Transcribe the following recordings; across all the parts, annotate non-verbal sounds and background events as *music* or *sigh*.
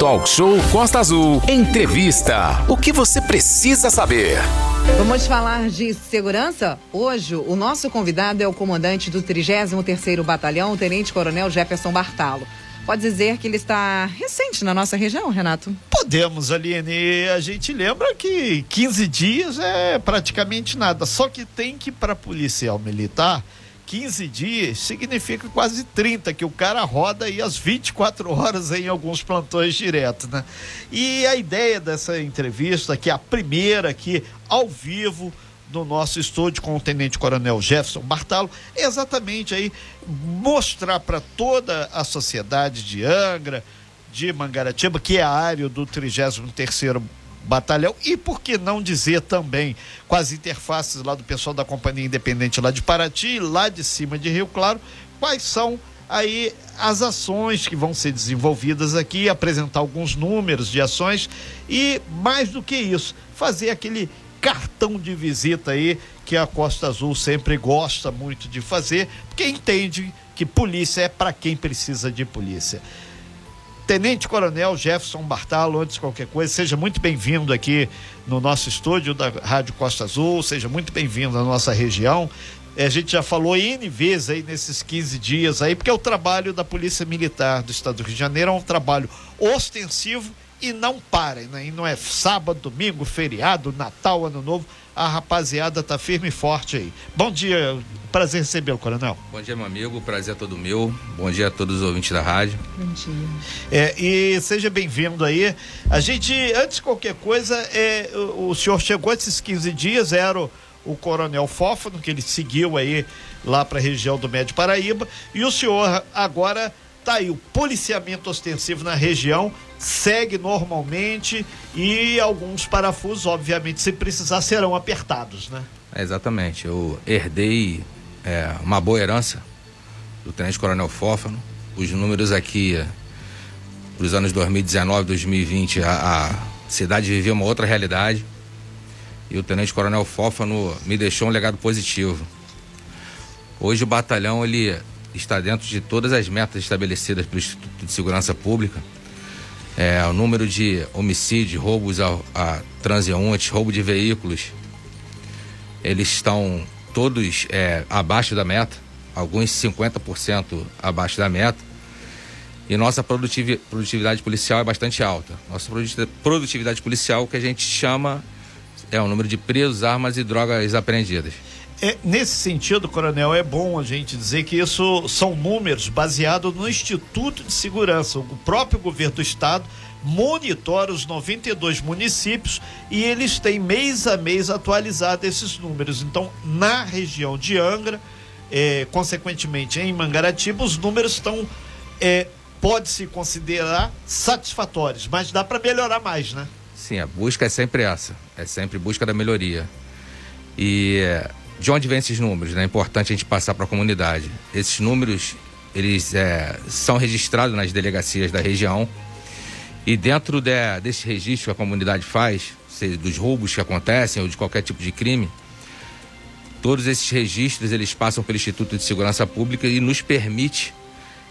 Talk Show Costa Azul. Entrevista. O que você precisa saber? Vamos falar de segurança? Hoje, o nosso convidado é o comandante do 33º Batalhão, o Tenente Coronel Jefferson Bartalo. Pode dizer que ele está recente na nossa região, Renato? Podemos, Aline. A gente lembra que 15 dias é praticamente nada. Só que tem que, para policial militar, 15 dias significa quase 30, que o cara roda aí as 24 horas em alguns plantões direto, né? E a ideia dessa entrevista, que é a primeira aqui ao vivo no nosso estúdio com o Tenente Coronel Jefferson Bartalo, é exatamente aí mostrar para toda a sociedade de Angra, de Mangaratiba, que é a área do 33º batalhão e por que não dizer também com as interfaces lá do pessoal da Companhia Independente lá de Paraty, lá de cima de Rio Claro, quais são aí as ações que vão ser desenvolvidas aqui, apresentar alguns números de ações e mais do que isso, fazer aquele cartão de visita aí que a Costa Azul sempre gosta muito de fazer, porque entende que polícia é para quem precisa de polícia. Tenente Coronel Jefferson Bartalo, antes de qualquer coisa, seja muito bem-vindo aqui no nosso estúdio da Rádio Costa Azul, seja muito bem-vindo à nossa região. É, a gente já falou N vezes aí nesses 15 dias aí, porque é o trabalho da Polícia Militar do Estado do Rio de Janeiro é um trabalho ostensivo e não para, né? E não é sábado, domingo, feriado, Natal, Ano Novo. A rapaziada tá firme e forte aí. Bom dia, prazer recebê-lo, Coronel. Bom dia, meu amigo, prazer é todo meu. Bom dia a todos os ouvintes da rádio. Bom dia. É, e seja bem-vindo aí. A gente, antes de qualquer coisa, é, o, o senhor chegou esses 15 dias, era o, o Coronel Fófano, que ele seguiu aí lá para a região do Médio Paraíba, e o senhor agora tá aí, o policiamento ostensivo na região segue normalmente e alguns parafusos, obviamente, se precisar, serão apertados, né? É, exatamente. Eu herdei é, uma boa herança do Tenente Coronel Fófano. Os números aqui, para os anos 2019, 2020, a, a cidade vivia uma outra realidade. E o Tenente Coronel Fófano me deixou um legado positivo. Hoje o batalhão ele está dentro de todas as metas estabelecidas pelo Instituto de Segurança Pública é, o número de homicídios, roubos a, a transeuntes, roubo de veículos, eles estão todos é, abaixo da meta, alguns 50% abaixo da meta. E nossa produtividade policial é bastante alta. Nossa produtividade policial, que a gente chama, é o número de presos, armas e drogas apreendidas. É, nesse sentido, coronel, é bom a gente dizer que isso são números baseados no Instituto de Segurança. O próprio governo do estado monitora os 92 municípios e eles têm mês a mês atualizado esses números. Então, na região de Angra, é, consequentemente em Mangaratiba, os números estão é, pode-se considerar satisfatórios, mas dá para melhorar mais, né? Sim, a busca é sempre essa, é sempre busca da melhoria. E de onde vêm esses números? Né? É importante a gente passar para a comunidade. Esses números eles é, são registrados nas delegacias da região e dentro de, desse registro que a comunidade faz, seja dos roubos que acontecem ou de qualquer tipo de crime, todos esses registros eles passam pelo Instituto de Segurança Pública e nos permite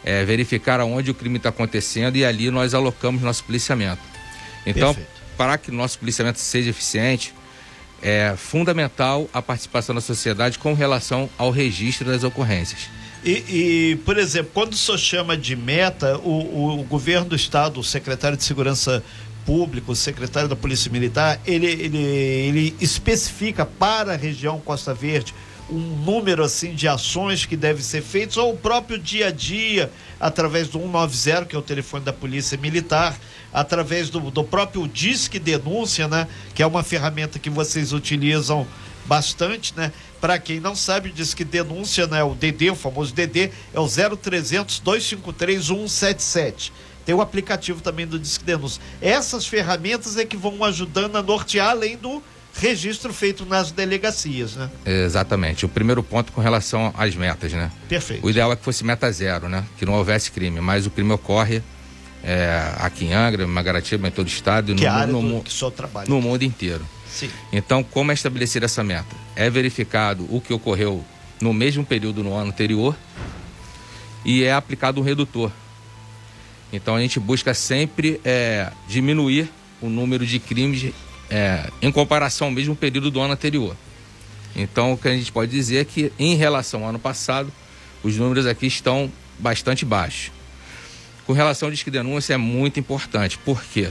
é, verificar aonde o crime está acontecendo e ali nós alocamos nosso policiamento. Então, Perfeito. para que nosso policiamento seja eficiente, é fundamental a participação da sociedade com relação ao registro das ocorrências. E, e, por exemplo, quando senhor chama de meta, o, o, governo do estado, o secretário de Segurança Pública, o secretário da Polícia Militar, ele, ele, ele especifica para a região Costa Verde um número assim de ações que devem ser feitas, ou o próprio dia a dia, através do 190, que é o telefone da Polícia Militar, através do, do próprio Disque Denúncia, né? Que é uma ferramenta que vocês utilizam bastante, né? Para quem não sabe, diz que denúncia, né? O DD, o famoso DD, é o 0300 253 177. Tem o aplicativo também do Disque Denúncia. Essas ferramentas é que vão ajudando a nortear além do registro feito nas delegacias, né? Exatamente. O primeiro ponto com relação às metas, né? Perfeito. O ideal é que fosse meta zero, né? Que não houvesse crime, mas o crime ocorre é, aqui em Angra, em Magaratiba, em todo o estado, que no, área no, no, no mundo inteiro. Sim. Então, como é estabelecida essa meta? É verificado o que ocorreu no mesmo período no ano anterior e é aplicado um redutor. Então a gente busca sempre é, diminuir o número de crimes é, em comparação ao mesmo período do ano anterior. Então o que a gente pode dizer é que em relação ao ano passado, os números aqui estão bastante baixos. Com relação ao disque denúncia é muito importante, porque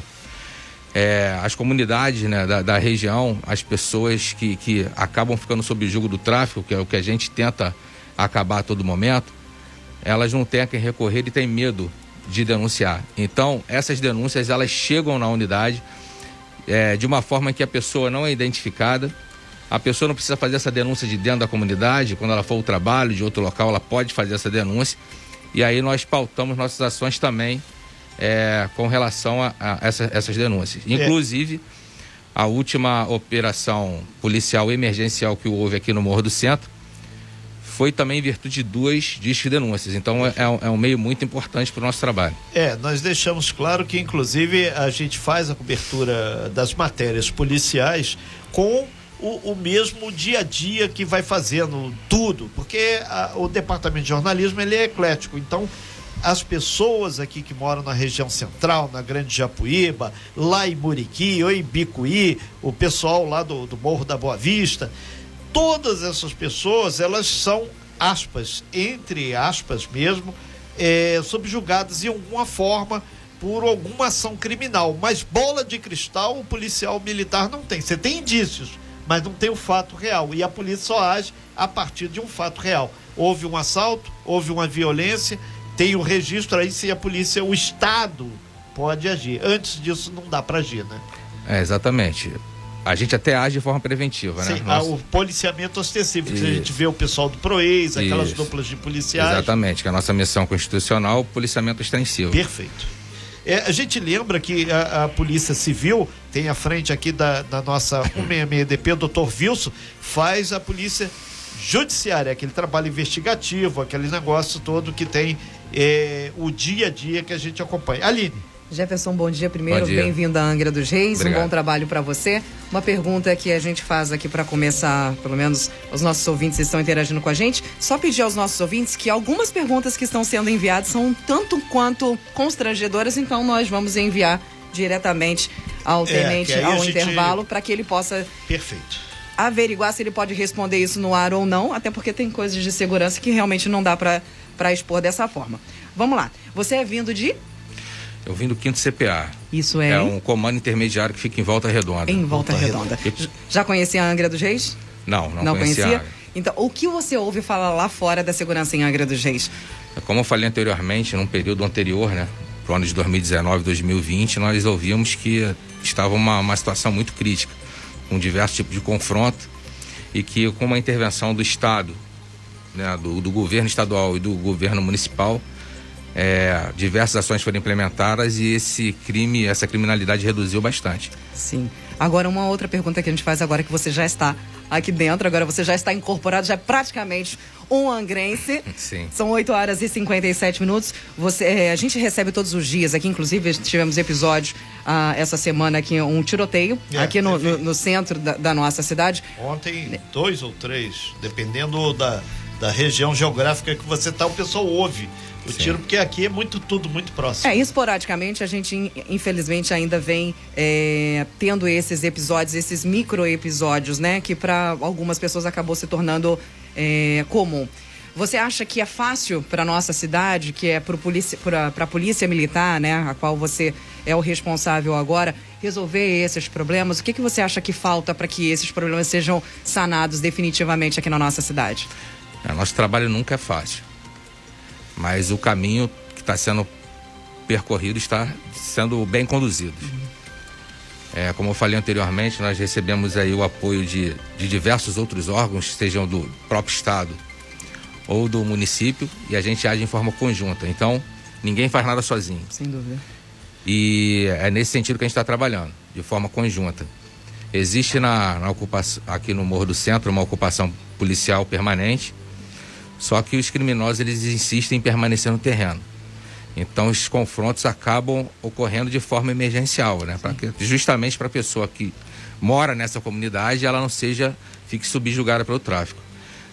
é, as comunidades né, da, da, região, as pessoas que, que acabam ficando sob o jugo do tráfico, que é o que a gente tenta acabar a todo momento, elas não têm a quem recorrer e têm medo de denunciar. Então, essas denúncias elas chegam na unidade é, de uma forma que a pessoa não é identificada. A pessoa não precisa fazer essa denúncia de dentro da comunidade, quando ela for ao trabalho, de outro local, ela pode fazer essa denúncia. E aí nós pautamos nossas ações também é, com relação a, a essa, essas denúncias. É. Inclusive, a última operação policial emergencial que houve aqui no Morro do Centro foi também em virtude de duas disque denúncias. Então é, é, um meio muito importante para o nosso trabalho. É, nós deixamos claro que, inclusive, a gente faz a cobertura das matérias policiais com o, o, mesmo dia a dia que vai fazendo tudo, porque a, o departamento de jornalismo ele é eclético, então as pessoas aqui que moram na região central, na Grande Japuíba, lá em Muriqui ou em Bicuí, o pessoal lá do, do Morro da Boa Vista, todas essas pessoas, elas são, aspas, entre aspas mesmo, é, subjugadas em alguma forma por alguma ação criminal. Mas bola de cristal o policial militar não tem. Você tem indícios, mas não tem o fato real. E a polícia só age a partir de um fato real. Houve um assalto, houve uma violência, tem o registro aí se a polícia, o Estado pode agir. Antes disso não dá para agir, né? É, exatamente. A gente até age de forma preventiva, né? Sim, o policiamento ostensivo, que a gente vê o pessoal do PROEIS, aquelas Isso. duplas de policiais. Exatamente, que é a nossa missão constitucional, policiamento ostensivo. Perfeito. É, a gente lembra que a, a, Polícia Civil tem à frente aqui da, da nossa *coughs* 166DP, o doutor Wilson, faz a Polícia Judiciária, aquele trabalho investigativo, aquele negócio todo que tem é, o dia a dia que a gente acompanha. Aline. Jefferson, bom dia primeiro, bem-vindo à Angra dos Reis, Obrigado. um bom trabalho para você. Uma pergunta que a gente faz aqui para começar, pelo menos os nossos ouvintes estão interagindo com a gente. Só pedir aos nossos ouvintes que algumas perguntas que estão sendo enviadas são tanto quanto constrangedoras, então nós vamos enviar diretamente ao é, tenente é, ao gente... intervalo para que ele possa Perfeito averiguar se ele pode responder isso no ar ou não, até porque tem coisas de segurança que realmente não dá para expor dessa forma. Vamos lá. Você é vindo de eu vim do quinto CPA. Isso é? É um comando intermediário que fica em Volta Redonda. Em Volta, Volta Redonda. Redonda. Já conhecia a Angra dos Reis? Não, não, não conhecia. conhecia? Então, o que você ouve falar lá fora da segurança em Angra dos Reis? É como eu falei anteriormente, num período anterior, né? Pro ano de 2019, 2020, nós ouvimos que estava uma, uma situação muito crítica, com diversos tipos de confronto, e que com uma intervenção do Estado, né, do, do governo estadual e do governo municipal, é, diversas ações foram implementadas e esse crime, essa criminalidade reduziu bastante. Sim. Agora, uma outra pergunta que a gente faz agora, que você já está aqui dentro, agora você já está incorporado, já é praticamente um angrense. *laughs* Sim. São 8 horas e 57 minutos. Você, é, a gente recebe todos os dias aqui, inclusive tivemos episódios ah, essa semana aqui, um tiroteio é, aqui no, no, no, centro da, da, nossa cidade. Ontem, dois ou três, dependendo da, da região geográfica que você está, o pessoal ouve o Sim. tiro, porque aqui é muito tudo muito próximo. É, esporadicamente a gente infelizmente ainda vem é, tendo esses episódios, esses micro episódios, né? Que para algumas pessoas acabou se tornando é, comum. Você acha que é fácil para nossa cidade, que é para a polícia militar, né, a qual você é o responsável agora, resolver esses problemas? O que, que você acha que falta para que esses problemas sejam sanados definitivamente aqui na nossa cidade? Nosso trabalho nunca é fácil mas o caminho que está sendo percorrido está sendo bem conduzido. É, como eu falei anteriormente, nós recebemos aí o apoio de, de diversos outros órgãos, sejam do próprio Estado ou do município, e a gente age em forma conjunta. Então, ninguém faz nada sozinho. Sem dúvida. E é nesse sentido que a gente está trabalhando, de forma conjunta. Existe na, na ocupação, aqui no Morro do Centro uma ocupação policial permanente, só que os criminosos eles insistem em permanecer no terreno. Então os confrontos acabam ocorrendo de forma emergencial, né? Que, justamente para a pessoa que mora nessa comunidade ela não seja fique subjugada pelo tráfico.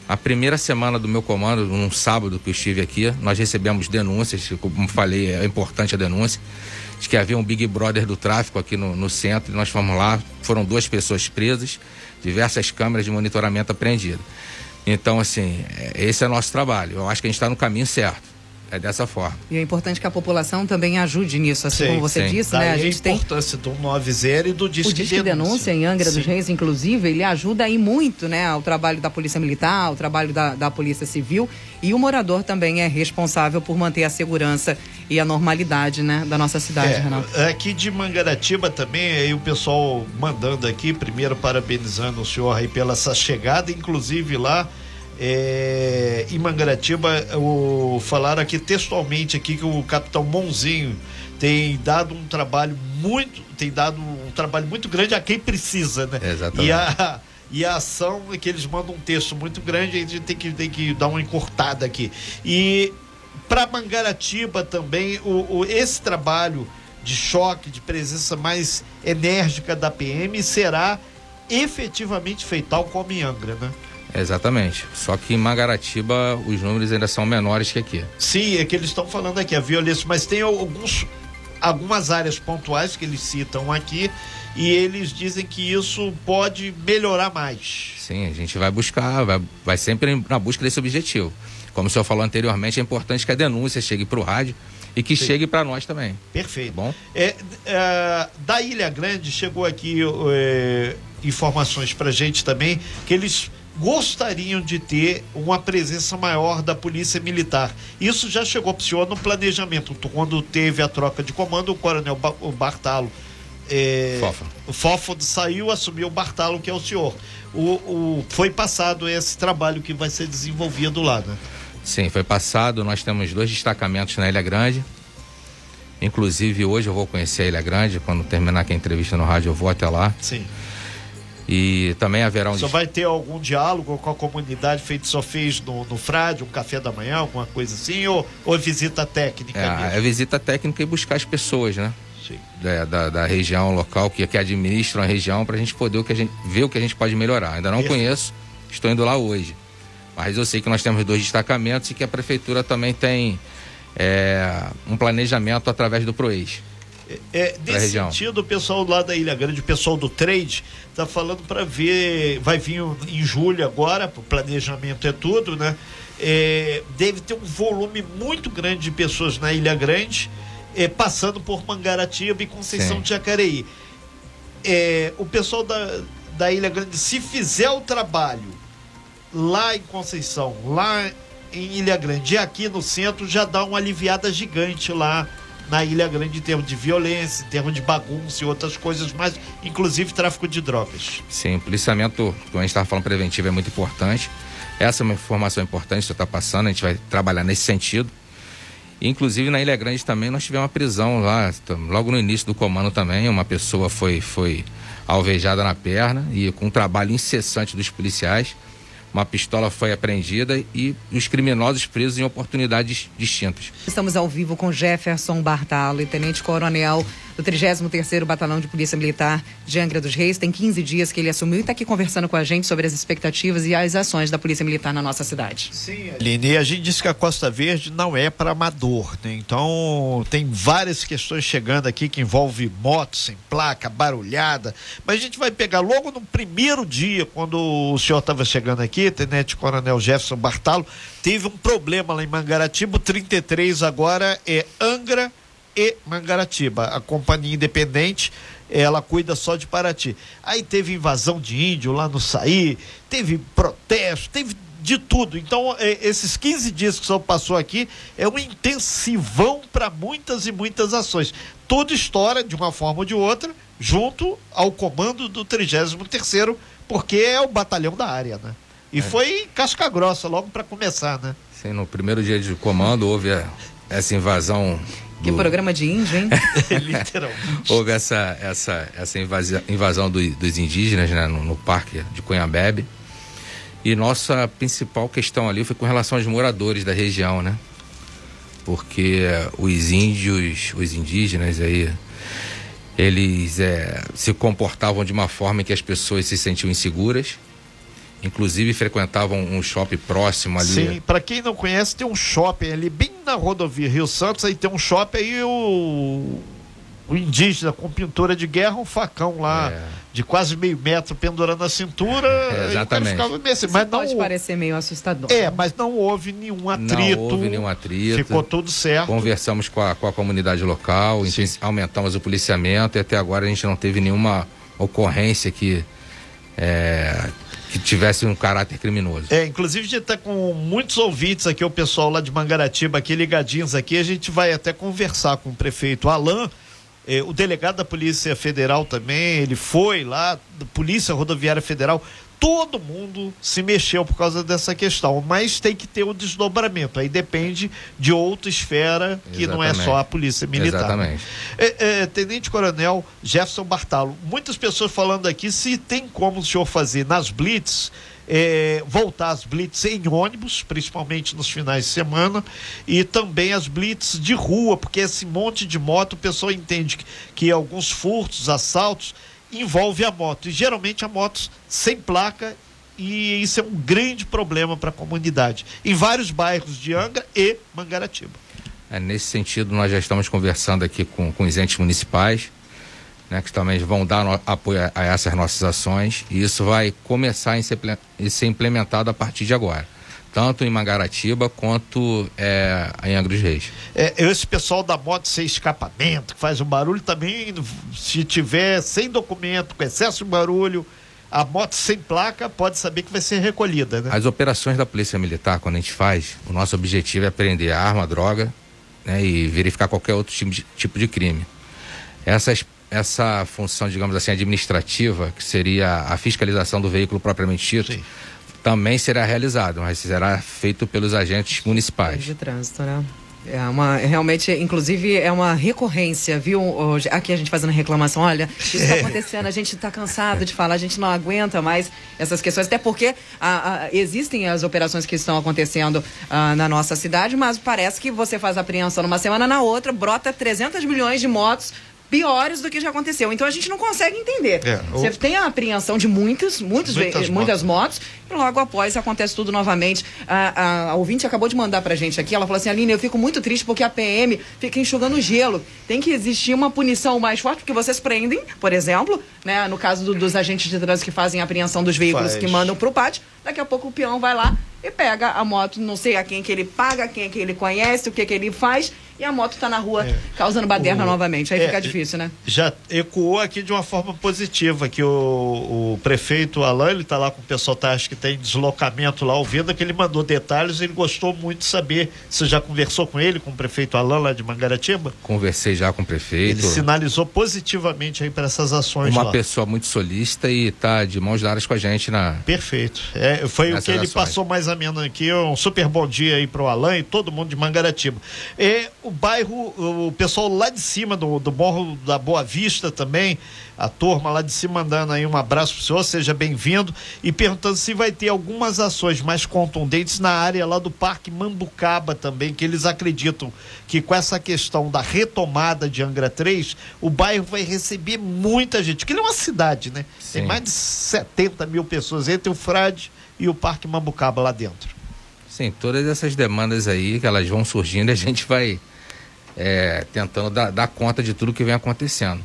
A primeira semana do meu comando, num sábado que eu estive aqui, nós recebemos denúncias, como falei, é importante a denúncia, de que havia um Big Brother do tráfico aqui no, no centro, e nós fomos lá, foram duas pessoas presas, diversas câmeras de monitoramento apreendidas. Então, assim, é, esse é o nosso trabalho. Eu acho que a gente está no caminho certo. É dessa forma. E é importante que a população também ajude nisso, assim sim, como você sim. disse, Daí né? A gente a importância tem... do 90 e do Disque, o Disque Denúncia. denúncia em Angra sim. dos Reis, inclusive, ele ajuda aí muito, né, ao trabalho da Polícia Militar, ao trabalho da, da Polícia Civil. E o morador também é responsável por manter a segurança e a normalidade, né, da nossa cidade, é, Renato. Aqui de Mangaratiba também, aí o pessoal mandando aqui, primeiro parabenizando o senhor aí pela essa chegada, inclusive lá é, em Mangaratiba, o, falaram aqui textualmente aqui que o capitão Monzinho tem dado um trabalho muito, tem dado um trabalho muito grande a quem precisa, né? Exatamente. E a, e a ação é que eles mandam um texto muito grande, a gente tem que, tem que dar uma encurtada aqui. E para Mangaratiba também, o, o, esse trabalho de choque, de presença mais enérgica da PM será efetivamente feito, tal como em Angra, né? Exatamente. Só que em Magaratiba os números ainda são menores que aqui. Sim, é que eles estão falando aqui, a violência, mas tem alguns, algumas áreas pontuais que eles citam aqui e eles dizem que isso pode melhorar mais. Sim, a gente vai buscar, vai, vai sempre na busca desse objetivo. Como o senhor falou anteriormente, é importante que a denúncia chegue para o rádio e que Sim. chegue para nós também. Perfeito. Tá bom? É, é, da Ilha Grande chegou aqui é, informações para gente também que eles gostariam de ter uma presença maior da polícia militar. Isso já chegou para o senhor no planejamento, quando teve a troca de comando, o coronel Bartalo. É, Fófalo. O Fófalo saiu, assumiu o Bartalo, que é o senhor. O, o, foi passado esse trabalho que vai ser desenvolvido lá, né? Sim, foi passado. Nós temos dois destacamentos na Ilha Grande. Inclusive, hoje eu vou conhecer a Ilha Grande. Quando terminar aqui a entrevista no rádio, eu vou até lá. Sim. E também haverá um. Só vai ter algum diálogo com a comunidade feito só fez no, no Frade, um café da manhã, alguma coisa assim, ou, ou visita técnica? É, é visita técnica e buscar as pessoas, né? Sim. Da, da, da região local que, que administram a região para a gente poder o que a gente, ver o que a gente pode melhorar. Ainda não Perfeito. conheço, estou indo lá hoje. Mas eu sei que nós temos dois destacamentos e que a prefeitura também tem é, um planejamento através do PROES. É, nesse sentido, o pessoal lá da Ilha Grande, o pessoal do trade, tá falando para ver, vai vir em julho agora, o planejamento é tudo, né? É, deve ter um volume muito grande de pessoas na Ilha Grande, é, passando por Mangaratiba e Conceição Sim. de Jacareí. É, o pessoal da, da Ilha Grande, se fizer o trabalho lá em Conceição, lá em Ilha Grande e aqui no centro, já dá uma aliviada gigante lá na Ilha Grande em termos de violência, em termos de bagunça e outras coisas mais, inclusive tráfico de drogas. Sim, policiamento, como a gente estava falando, preventivo é muito importante. Essa é uma informação importante que você está passando, a gente vai trabalhar nesse sentido. Inclusive na Ilha Grande também nós tivemos uma prisão lá, logo no início do comando também, uma pessoa foi, foi alvejada na perna e com um trabalho incessante dos policiais uma pistola foi apreendida e os criminosos presos em oportunidades distintas. Estamos ao vivo com Jefferson Bartalo, tenente coronel do 33º Batalhão de Polícia Militar de Angra dos Reis. Tem 15 dias que ele assumiu e está aqui conversando com a gente sobre as expectativas e as ações da Polícia Militar na nossa cidade. Sim, Aline, a gente disse que a Costa Verde não é para amador, né? Então tem várias questões chegando aqui que envolve motos sem placa, barulhada, mas a gente vai pegar logo no primeiro dia, quando o senhor estava chegando aqui, Tenente Coronel Jefferson Bartalo, teve um problema lá em Mangaratiba. O 33 agora é Angra e Mangaratiba. A companhia independente, ela cuida só de Paraty. Aí teve invasão de índio lá no Saí, teve protesto, teve de tudo. Então, é, esses 15 dias que o senhor passou aqui é um intensivão para muitas e muitas ações. Toda história, de uma forma ou de outra, junto ao comando do 33º, porque é o batalhão da área, né? E é. foi casca grossa logo para começar, né? Sim, no primeiro dia de comando houve a, essa invasão. Que programa de índio, hein? *laughs* Literalmente. houve essa, essa, essa invasão, invasão do, dos indígenas né, no, no parque de Cunhambebe. E nossa principal questão ali foi com relação aos moradores da região, né? Porque os índios, os indígenas aí, eles é, se comportavam de uma forma que as pessoas se sentiam inseguras inclusive frequentavam um shopping próximo ali. Sim, para quem não conhece, tem um shopping ali bem na rodovia Rio Santos, aí tem um shopping aí o o indígena com pintura de guerra, um facão lá é. de quase meio metro pendurando na cintura. *laughs* É, exatamente. Assim, mas não pode parecer meio assustador. É, mas não houve nenhum atrito. Não houve nenhum atrito. Ficou tudo certo. Conversamos com a, com a comunidade local, aumentamos o policiamento e até agora a gente não teve nenhuma ocorrência que é, que tivesse um caráter criminoso. É, inclusive a gente está com muitos ouvintes aqui, o pessoal lá de Mangaratiba aqui ligadinhos aqui, a gente vai até conversar com o prefeito Alain. Eh, o delegado da Polícia Federal também, ele foi lá, Polícia Rodoviária Federal, todo mundo se mexeu por causa dessa questão, mas tem que ter o um desdobramento. Aí depende de outra esfera que Exatamente. não é só a polícia militar. Exatamente. É, é, Tenente Coronel Jefferson Bartalo, muitas pessoas falando aqui se tem como o senhor fazer nas blitz é, voltar as blitz em ônibus, principalmente nos finais de semana, e também as blitz de rua, porque esse monte de moto, o pessoal entende que, que alguns furtos, assaltos, envolve a moto. E geralmente a moto sem placa e isso é um grande problema para a comunidade, em vários bairros de Angra e Mangaratiba. É, nesse sentido, nós já estamos conversando aqui com, com os entes municipais, né, que também vão dar no, apoio a, a, essas nossas ações e isso vai começar a ser implementado a partir de agora tanto em Mangaratiba quanto é, em Angra dos Reis. É, esse pessoal da moto sem escapamento, que faz um barulho também, se tiver sem documento, com excesso de barulho, a moto sem placa pode saber que vai ser recolhida, né? As operações da Polícia Militar, quando a gente faz, o nosso objetivo é prender a arma, a droga, né, e verificar qualquer outro tipo de, tipo de crime. Essas essa função, digamos assim, administrativa, que seria a fiscalização do veículo propriamente dito, Sim. Também será realizado, mas será feito pelos agentes municipais. De trânsito, né? É uma, realmente, inclusive, é uma recorrência, viu? Hoje, aqui a gente fazendo reclamação, olha, isso está *laughs* acontecendo, a gente está cansado de falar, a gente não aguenta mais essas questões, até porque a, a, existem as operações que estão acontecendo a, na nossa cidade, mas parece que você faz apreensão numa semana, na outra, brota 300 milhões de motos piores do que já aconteceu. Então a gente não consegue entender. É, Você tem a apreensão de muitas, muitos, muitas, muitas motos. motos. e logo após acontece tudo novamente. A, a, a, ouvinte acabou de mandar pra gente aqui, ela falou assim, Aline, eu fico muito triste porque a PM fica enxugando gelo. Tem que existir uma punição mais forte, porque vocês prendem, por exemplo, né, no caso do, dos agentes de trânsito que fazem a apreensão dos veículos Faz. que mandam pro pátio, daqui a pouco o peão vai lá e pega a moto, não sei a quem que ele paga, quem é que ele conhece, o que que ele faz, e a moto está na rua é. causando baderna o, novamente. Aí é, fica difícil, né? Já ecoou aqui de uma forma positiva, que o, o prefeito Alain, ele está lá com o pessoal, tá, acho que tem deslocamento lá ouvindo, que ele mandou detalhes, ele gostou muito de saber. Você já conversou com ele, com o prefeito Alain lá de Mangaratiba? Conversei já com o prefeito. Ele sinalizou positivamente aí para essas ações Uma lá. pessoa muito solista e está de mãos dadas com a gente na... Perfeito. É, foi o que ele passou mais ou menos aqui, um super bom dia aí para o Alain e todo mundo de Mangaratiba. É, o bairro, o pessoal lá de cima do, do Morro da Boa Vista também, a turma lá de cima mandando aí um abraço pro senhor, seja bem-vindo e perguntando se vai ter algumas ações mais contundentes na área lá do Parque Mambucaba também, que eles acreditam que com essa questão da retomada de Angra 3, o bairro vai receber muita gente, porque ele é uma cidade, né? Sim. Tem mais de 70 mil pessoas entre o Frade e o Parque Mambucaba lá dentro. Sim, todas essas demandas aí que elas vão surgindo, a gente vai é, tentando dar, dar, conta de tudo que vem acontecendo.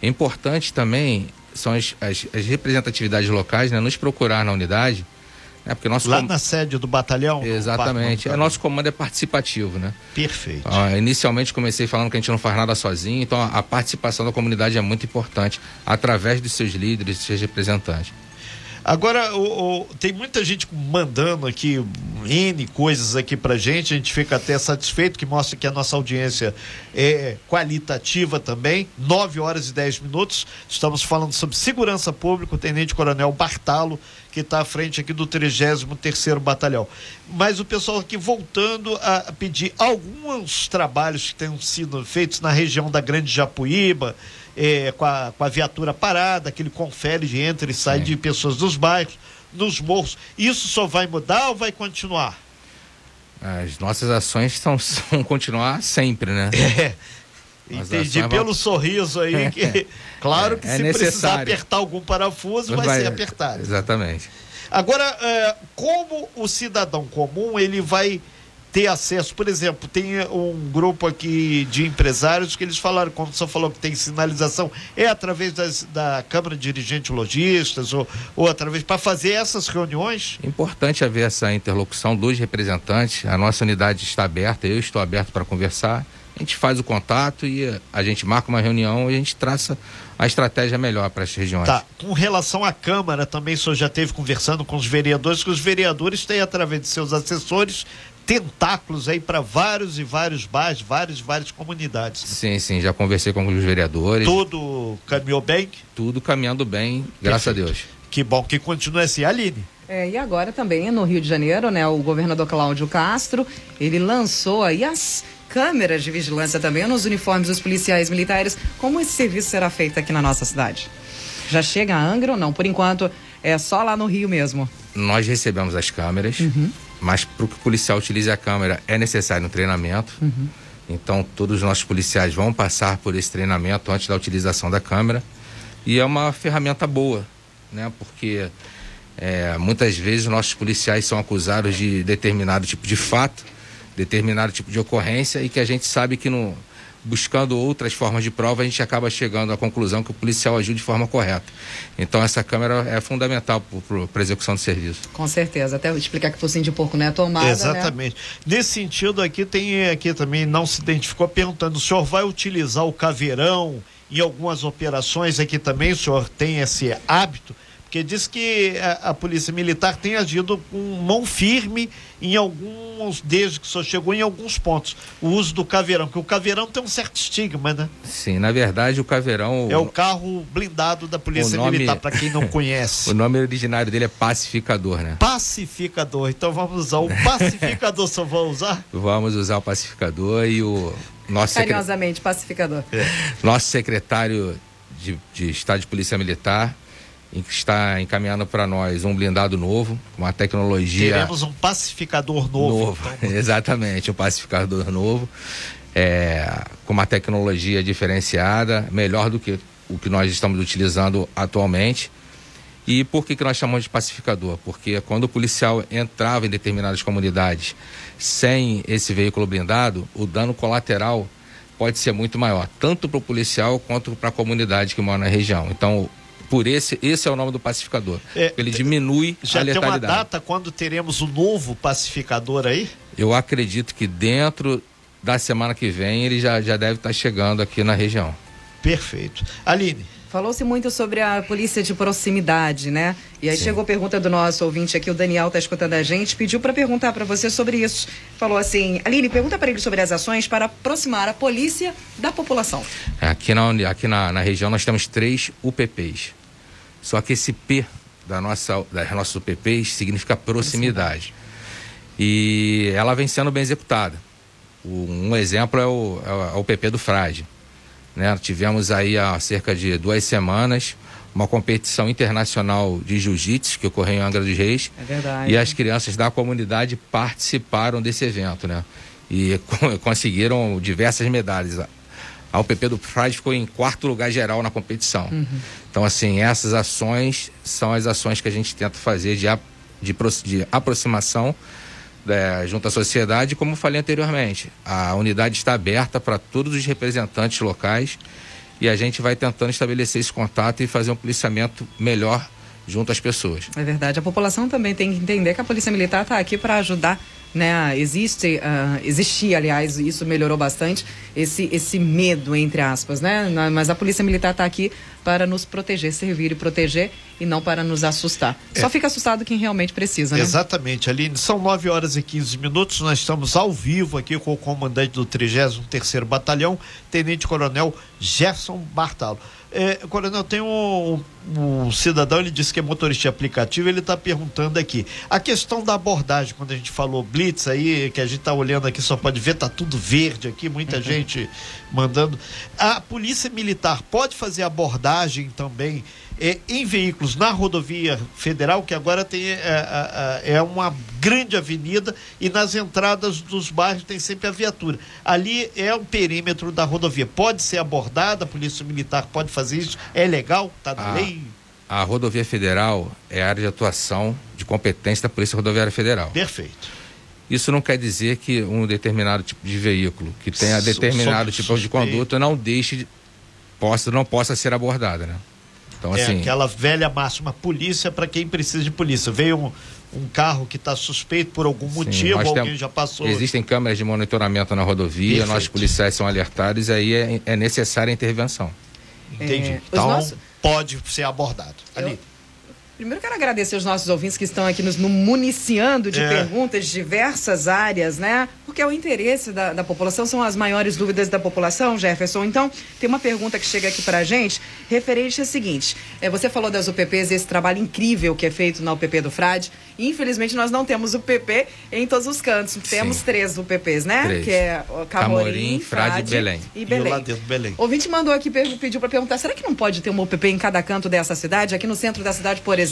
É importante também são as, as, as representatividades locais, né, nos procurar na unidade, né, porque nosso lá com... na sede do batalhão. Exatamente. É, nosso comando é participativo, né? Perfeito. Ah, inicialmente comecei falando que a gente não faz nada sozinho, então a, a participação da comunidade é muito importante através dos seus líderes, dos seus representantes. Agora, o, o, tem muita gente mandando aqui N coisas aqui pra gente, a gente fica até satisfeito, que mostra que a nossa audiência é qualitativa também. 9 horas e 10 minutos. Estamos falando sobre segurança pública, o Tenente Coronel Bartalo, que está à frente aqui do 33 Batalhão. Mas o pessoal aqui voltando a pedir alguns trabalhos que tenham sido feitos na região da Grande Japuíba é, com, a, com a viatura parada, aquele confere de entra e sai Sim. de pessoas dos bairros, nos morros. Isso só vai mudar ou vai continuar? As nossas ações são, *laughs* vão continuar sempre, né? É. Entendi pelo vão... sorriso aí *laughs* que, claro que é, é se necessário. precisar apertar algum parafuso, vai, vai, ser apertado. Exatamente. Agora, é, como o cidadão comum ele vai ter acesso, por exemplo, tem um grupo aqui de empresários que eles falaram, como você falou que tem sinalização, é através das, da Câmara de Dirigentes Logistas ou, ou através, para fazer essas reuniões? Importante haver essa interlocução dos representantes, a nossa unidade está aberta, eu estou aberto para conversar, a gente faz o contato e a gente marca uma reunião e a gente traça a estratégia melhor para as regiões. Tá. Com relação à Câmara, também o senhor já esteve conversando com os vereadores, que os vereadores têm, através de seus assessores, tentáculos aí para vários e vários bairros, várias e várias comunidades. Sim, sim, já conversei com os vereadores. Tudo caminhou bem? Tudo caminhando bem, graças Perfeito. a Deus. Que bom que continue assim. Aline. É, e agora também no Rio de Janeiro, né, o governador Cláudio Castro, ele lançou aí as câmeras de vigilância também nos uniformes dos policiais militares. Como esse serviço será feito aqui na nossa cidade? Já chega a Angra ou não? Por enquanto é só lá no Rio mesmo. Nós recebemos as câmeras, uhum. Mas para que o policial utilize a câmera é necessário um treinamento. Uhum. Então todos os nossos policiais vão passar por esse treinamento antes da utilização da câmera. E é uma ferramenta boa, né? Porque é, muitas vezes nossos policiais são acusados de determinado tipo de fato determinado tipo de ocorrência e que a gente sabe que no, buscando outras formas de prova a gente acaba chegando à conclusão que o policial agiu de forma correta. Então essa câmera é fundamental para a execução do serviço. Com certeza, até explicar que fosse de porco não é tomada. Né? Exatamente. Né? Nesse sentido aqui tem aqui também não se identificou perguntando, o senhor vai utilizar o caveirão em algumas operações aqui também, o senhor tem esse hábito? Porque diz que a, a, Polícia Militar tem agido com mão firme em alguns, desde que só chegou em alguns pontos. O uso do caveirão, porque o caveirão tem um certo estigma, né? Sim, na verdade o caveirão. É o carro blindado da Polícia nome, Militar, para quem não *laughs* conhece. o nome originário dele é pacificador, né? Pacificador. Então vamos usar o pacificador, só vamos usar? *laughs* Vamos usar o pacificador e o nosso Carinhosamente, secre... pacificador. É. Nosso secretário de, de Estado de Polícia Militar está encaminhando para nós um blindado novo, uma tecnologia. Teremos um pacificador novo. novo. Então. *laughs* Exatamente, um pacificador novo, é, com uma tecnologia diferenciada, melhor do que o que nós estamos utilizando atualmente. E por que, que nós chamamos de pacificador? Porque quando o policial entrava em determinadas comunidades sem esse veículo blindado, o dano colateral pode ser muito maior, tanto para o policial quanto para a comunidade que mora na região. Então, por esse, esse é o nome do pacificador. É, ele diminui já a letalidade. Já tem uma data quando teremos o novo pacificador aí? Eu acredito que dentro da semana que vem ele já, já deve estar chegando aqui na região. Perfeito. Aline. Falou-se muito sobre a polícia de proximidade, né? E aí Sim. chegou a pergunta do nosso ouvinte aqui, o Daniel está escutando a gente, pediu para perguntar para você sobre isso. Falou assim: Aline, pergunta para ele sobre as ações para aproximar a polícia da população. Aqui na, aqui na, na região nós temos três UPPs. Só que esse P da nossa, das nossas UPPs significa proximidade. E ela vem sendo bem executada. Um exemplo é o, é o PP do Frade. Né? Tivemos aí há cerca de duas semanas uma competição internacional de jiu-jitsu que ocorreu em Angra dos Reis. É verdade. E as crianças da comunidade participaram desse evento, né? E *laughs* conseguiram diversas medalhas. A UPP do Pride ficou em quarto lugar geral na competição. Uhum. Então, assim, essas ações são as ações que a gente tenta fazer de, de, de aproximação é, junto à sociedade, como falei anteriormente. A unidade está aberta para todos os representantes locais e a gente vai tentando estabelecer esse contato e fazer um policiamento melhor junto às pessoas. É verdade. A população também tem que entender que a Polícia Militar está aqui para ajudar né? Existe, uh, existia, aliás, isso melhorou bastante, esse, esse medo, entre aspas, né? Mas a Polícia Militar está aqui para nos proteger, servir e proteger e não para nos assustar. É. Só fica assustado quem realmente precisa, né? Exatamente, Aline. São 9 horas e 15 minutos, nós estamos ao vivo aqui com o comandante do 33º Batalhão, Tenente Coronel Gerson Bartalo. É, coronel, tem um, um, cidadão, ele disse que é motorista aplicativo, ele está perguntando aqui. A questão da abordagem, quando a gente falou Blitz aí, que a gente está olhando aqui, só pode ver, tá tudo verde aqui, muita uhum. *laughs* gente mandando. A Polícia Militar pode fazer abordagem também é, em veículos na rodovia federal, que agora tem é, é, é, uma grande avenida e nas entradas dos bairros tem sempre a viatura. Ali é o perímetro da rodovia. Pode ser abordada, a Polícia Militar pode fazer isso? É legal? Está na a, lei? a rodovia federal é a área de atuação de competência da Polícia Rodoviária Federal. Perfeito. Isso não quer dizer que um determinado tipo de veículo que tenha determinado tipo de conduta não deixe de, possa não possa ser abordada, né? Então É assim, aquela velha máxima, polícia para quem precisa de polícia. Veio um, um carro que está suspeito por algum sim, motivo, alguém temos- já passou. Existem câmeras de monitoramento na rodovia, Perfeito. nossos policiais são alertados e aí é, é necessária a intervenção. Entendi. É, então nossos- pode ser abordado. Ali. Primeiro quero agradecer os nossos ouvintes que estão aqui nos no municiando de É. perguntas de diversas áreas, né? Porque é o interesse da, da população, são as maiores dúvidas da população, Jefferson. Então, tem uma pergunta que chega aqui pra gente, referente ao seguinte. É, você falou das UPPs, esse trabalho incrível que é feito na UPP do Frade. Infelizmente, nós não temos UPP em todos os cantos. Temos três UPPs, né? Três. Que é Camorim, Camorim, Frade e Belém. E E Belém. lá dentro, Belém. Ouvinte mandou aqui, pediu para perguntar, será que não pode ter uma UPP em cada canto dessa cidade? Aqui no centro da cidade, por exemplo,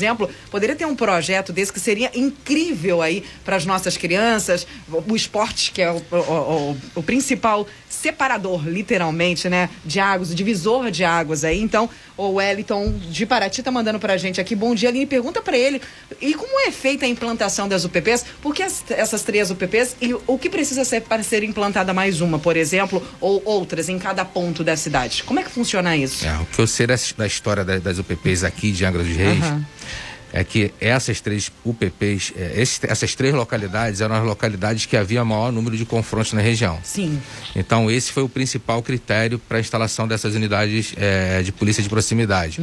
poderia ter um projeto desse que seria incrível aí para as nossas crianças, o, esporte, que é o, o- o- o principal separador, literalmente, né, de águas, o divisor de águas aí. Então, o Wellington de Paraty tá mandando pra gente aqui, bom dia, Aline, pergunta para ele, e como é feita a implantação das UPPs? Por que as- essas três UPPs e o que precisa ser para ser implantada mais uma, por exemplo, ou outras em cada ponto da cidade? Como é que funciona isso? É, o que eu sei da, da história da- das UPPs aqui de Angra dos Reis Aham. É que essas três UPPs, é, esses- essas três localidades eram as localidades que havia maior número de confrontos na região. Sim. Então, esse foi o principal critério para a instalação dessas unidades é, de polícia de proximidade.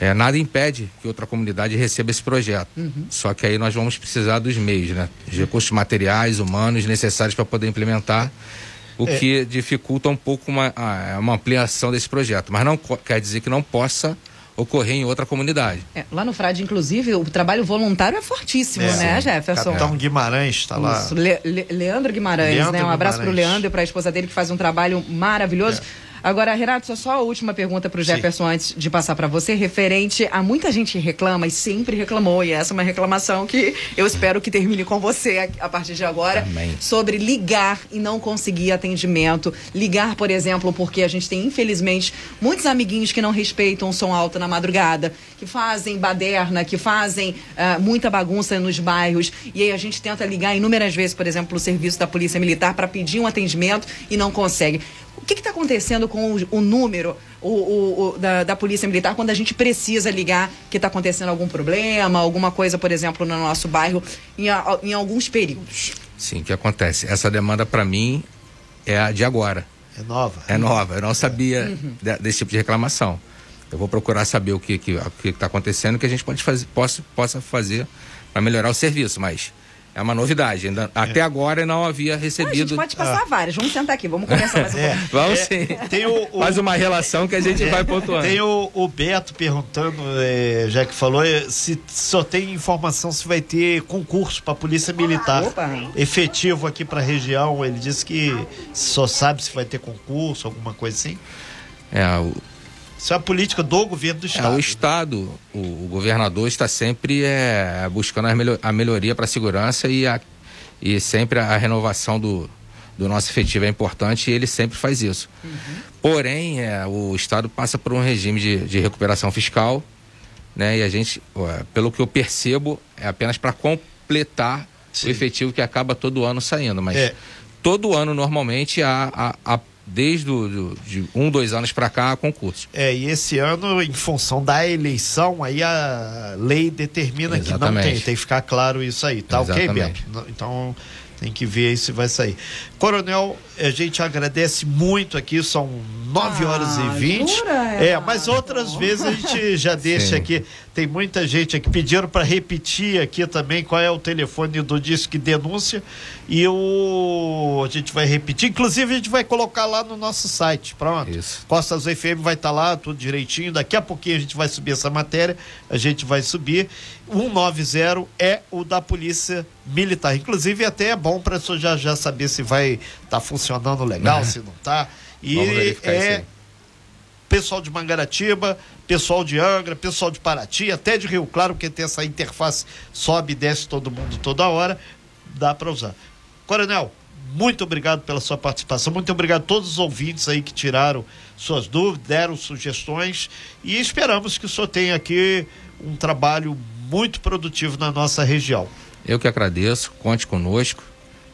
É, nada impede que outra comunidade receba esse projeto. Só que aí nós vamos precisar dos meios, né? Os recursos materiais, humanos necessários para poder implementar, o que dificulta um pouco uma, uma ampliação desse projeto. Mas não quer dizer que não possa ocorrer em outra comunidade. É, lá no Frade, inclusive, o trabalho voluntário é fortíssimo, É, né, sim. Jefferson? Capitão Guimarães está lá. Isso, Le- Le- Leandro Guimarães, Leandro né? Um abraço pro Guimarães. Leandro e pra esposa dele que faz um trabalho maravilhoso. Agora, Renato, só- só a última pergunta pro Jefferson antes de passar para você, referente a muita gente reclama e sempre reclamou, e essa é uma reclamação que eu espero que termine com você a, a partir de agora, Amém. sobre ligar e não conseguir atendimento. Ligar, por exemplo, porque a gente tem, infelizmente, muitos amiguinhos que não respeitam o som alto na madrugada, que fazem baderna, que fazem ah, muita bagunça nos bairros. E aí a gente tenta ligar inúmeras vezes, por exemplo, o serviço da Polícia Militar para pedir um atendimento e não consegue. O que está acontecendo com o, o número o, o- o- da, da Polícia Militar quando a gente precisa ligar que está acontecendo algum problema, alguma coisa, por exemplo, no nosso bairro, em, em alguns períodos? Sim, o que acontece? Essa demanda, para mim, é a de agora. É nova. É nova, eu não sabia de- desse tipo de reclamação. Eu vou procurar saber o que que o que está acontecendo, que a gente pode fazer, possa, possa fazer para melhorar o serviço, mas é uma novidade. Ainda, Até agora eu não havia Ah, a gente recebido. pode passar várias. Vamos sentar aqui, vamos conversar mais um *laughs* É. pouco. Vamos É, sim. tem o- o- Faz uma relação que a gente vai pontuando. Tem o, o Beto perguntando, é, já que falou, é, se só tem informação se vai ter concurso para Polícia Militar Opa. efetivo aqui para a região. Ele disse que só sabe se vai ter concurso, alguma coisa assim. É, o, Isso é a política do governo do é, Estado. o Estado, o, o governador está sempre é, buscando a, melho- a melhoria para a segurança e, a, e sempre a renovação do, do nosso efetivo é importante e ele sempre faz isso. Porém, é, o Estado passa por um regime de, de recuperação fiscal, né? E a gente, ué, pelo que eu percebo, é apenas para completar Sim. o efetivo que acaba todo ano saindo. Mas É. todo ano, normalmente, há, há- há- desde o, do- de um, dois anos para cá, concurso. É, e esse ano, em função da eleição, aí a lei determina que não Exatamente. tem. Tem que ficar claro isso aí. Tá ok, Exatamente. Beto? Não- Então tem que ver aí se vai sair. Coronel, a gente agradece muito aqui, são 9 Ah, horas e 20. jura, É, mas outras vezes a gente já *laughs* deixa Sim. aqui. Tem muita gente aqui pedindo para repetir aqui também qual é o telefone do Disque Denúncia. E o a gente vai repetir. Inclusive, a gente vai colocar lá no nosso site. Pronto. Isso. Costas FM vai estar lá, tudo direitinho. Daqui a pouquinho a gente vai subir essa matéria. A gente vai subir. 190 é o da Polícia Militar. Inclusive, até é bom para pessoa já, já saber se vai estar funcionando legal, se não tá. E é. Pessoal de Mangaratiba, pessoal de Angra, pessoal de Paraty, até de Rio Claro, porque tem essa interface, sobe e desce todo mundo toda hora, dá para usar. Coronel, muito obrigado pela sua participação, muito obrigado a todos os ouvintes aí que tiraram suas dúvidas, deram sugestões e esperamos que o senhor tenha aqui um trabalho muito produtivo na nossa região. Eu que agradeço, conte conosco.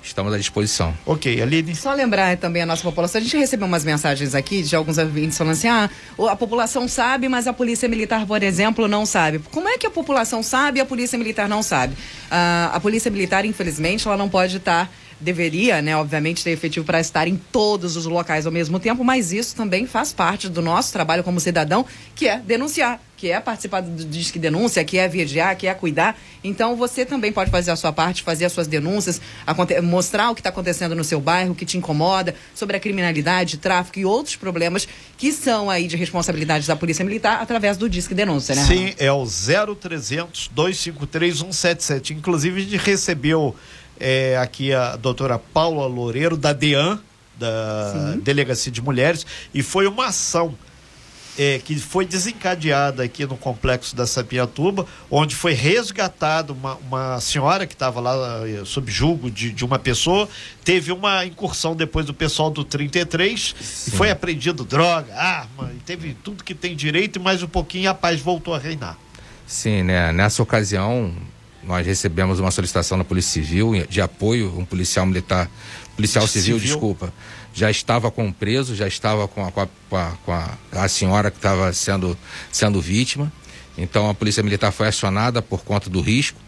Estamos à disposição. Ok, Aline. Só lembrar também a nossa população, a gente recebeu umas mensagens aqui de alguns ouvintes falando assim: ah, a população sabe, mas a polícia militar, por exemplo, não sabe. Como é que a população sabe e a polícia militar não sabe? Ah, a polícia militar, infelizmente, ela não pode estar. Deveria, né, obviamente, ter efetivo para estar em todos os locais ao mesmo tempo, mas isso também faz parte do nosso trabalho como cidadão, que é denunciar que é participar do Disque Denúncia, que é vigiar, que é cuidar. Então você também pode fazer a sua parte, fazer as suas denúncias, mostrar o que está acontecendo no seu bairro, o que te incomoda, sobre a criminalidade, tráfico e outros problemas que são aí de responsabilidade da Polícia Militar através do Disque Denúncia, né? Sim, é o 0300 253 177. Inclusive, a gente recebeu é, aqui a doutora Paula Loureiro, da DEAN, da Sim. Delegacia de Mulheres, e foi uma ação é, que foi desencadeada aqui no complexo da Sapiatuba, onde foi resgatada uma, uma senhora que estava lá eh, sob julgo de, de uma pessoa, teve uma incursão depois do pessoal do 33 Sim. e foi apreendido droga, arma, e teve tudo que tem direito e mais um pouquinho a paz voltou a reinar. Sim, né? Nessa ocasião nós recebemos uma solicitação da Polícia Civil de apoio, um policial militar, policial civil, civil. desculpa, já estava com o preso, já estava com a, com a, com a, a senhora que estava sendo, sendo vítima. Então a Polícia Militar foi acionada por conta do risco.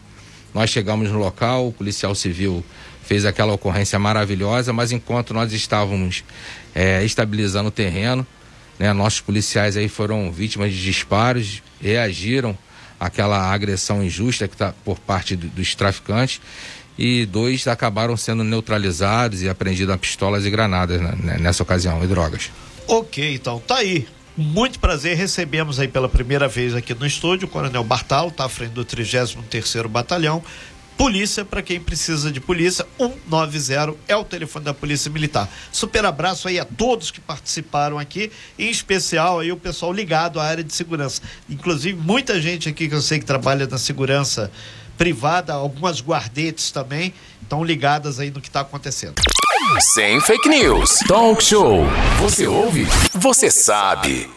Nós chegamos no local, o policial civil fez aquela ocorrência maravilhosa, mas enquanto nós estávamos é, estabilizando o terreno, né, nossos policiais aí foram vítimas de disparos, reagiram àquela agressão injusta que tá por parte do, dos traficantes e dois acabaram sendo neutralizados e apreendidas pistolas e granadas né, nessa ocasião e drogas. Ok, então tá aí. Muito prazer, recebemos aí pela primeira vez aqui no estúdio o Coronel Bartal, tá à frente do 33º Batalhão. Polícia, para quem precisa de polícia, 190 é o telefone da Polícia Militar. Super abraço aí a todos que participaram aqui, em especial aí o pessoal ligado à área de segurança. Inclusive, muita gente aqui que eu sei que trabalha na segurança privada, algumas guardetes também estão ligadas aí no que está acontecendo. Sem fake news. Talk show. Você ouve? Você sabe.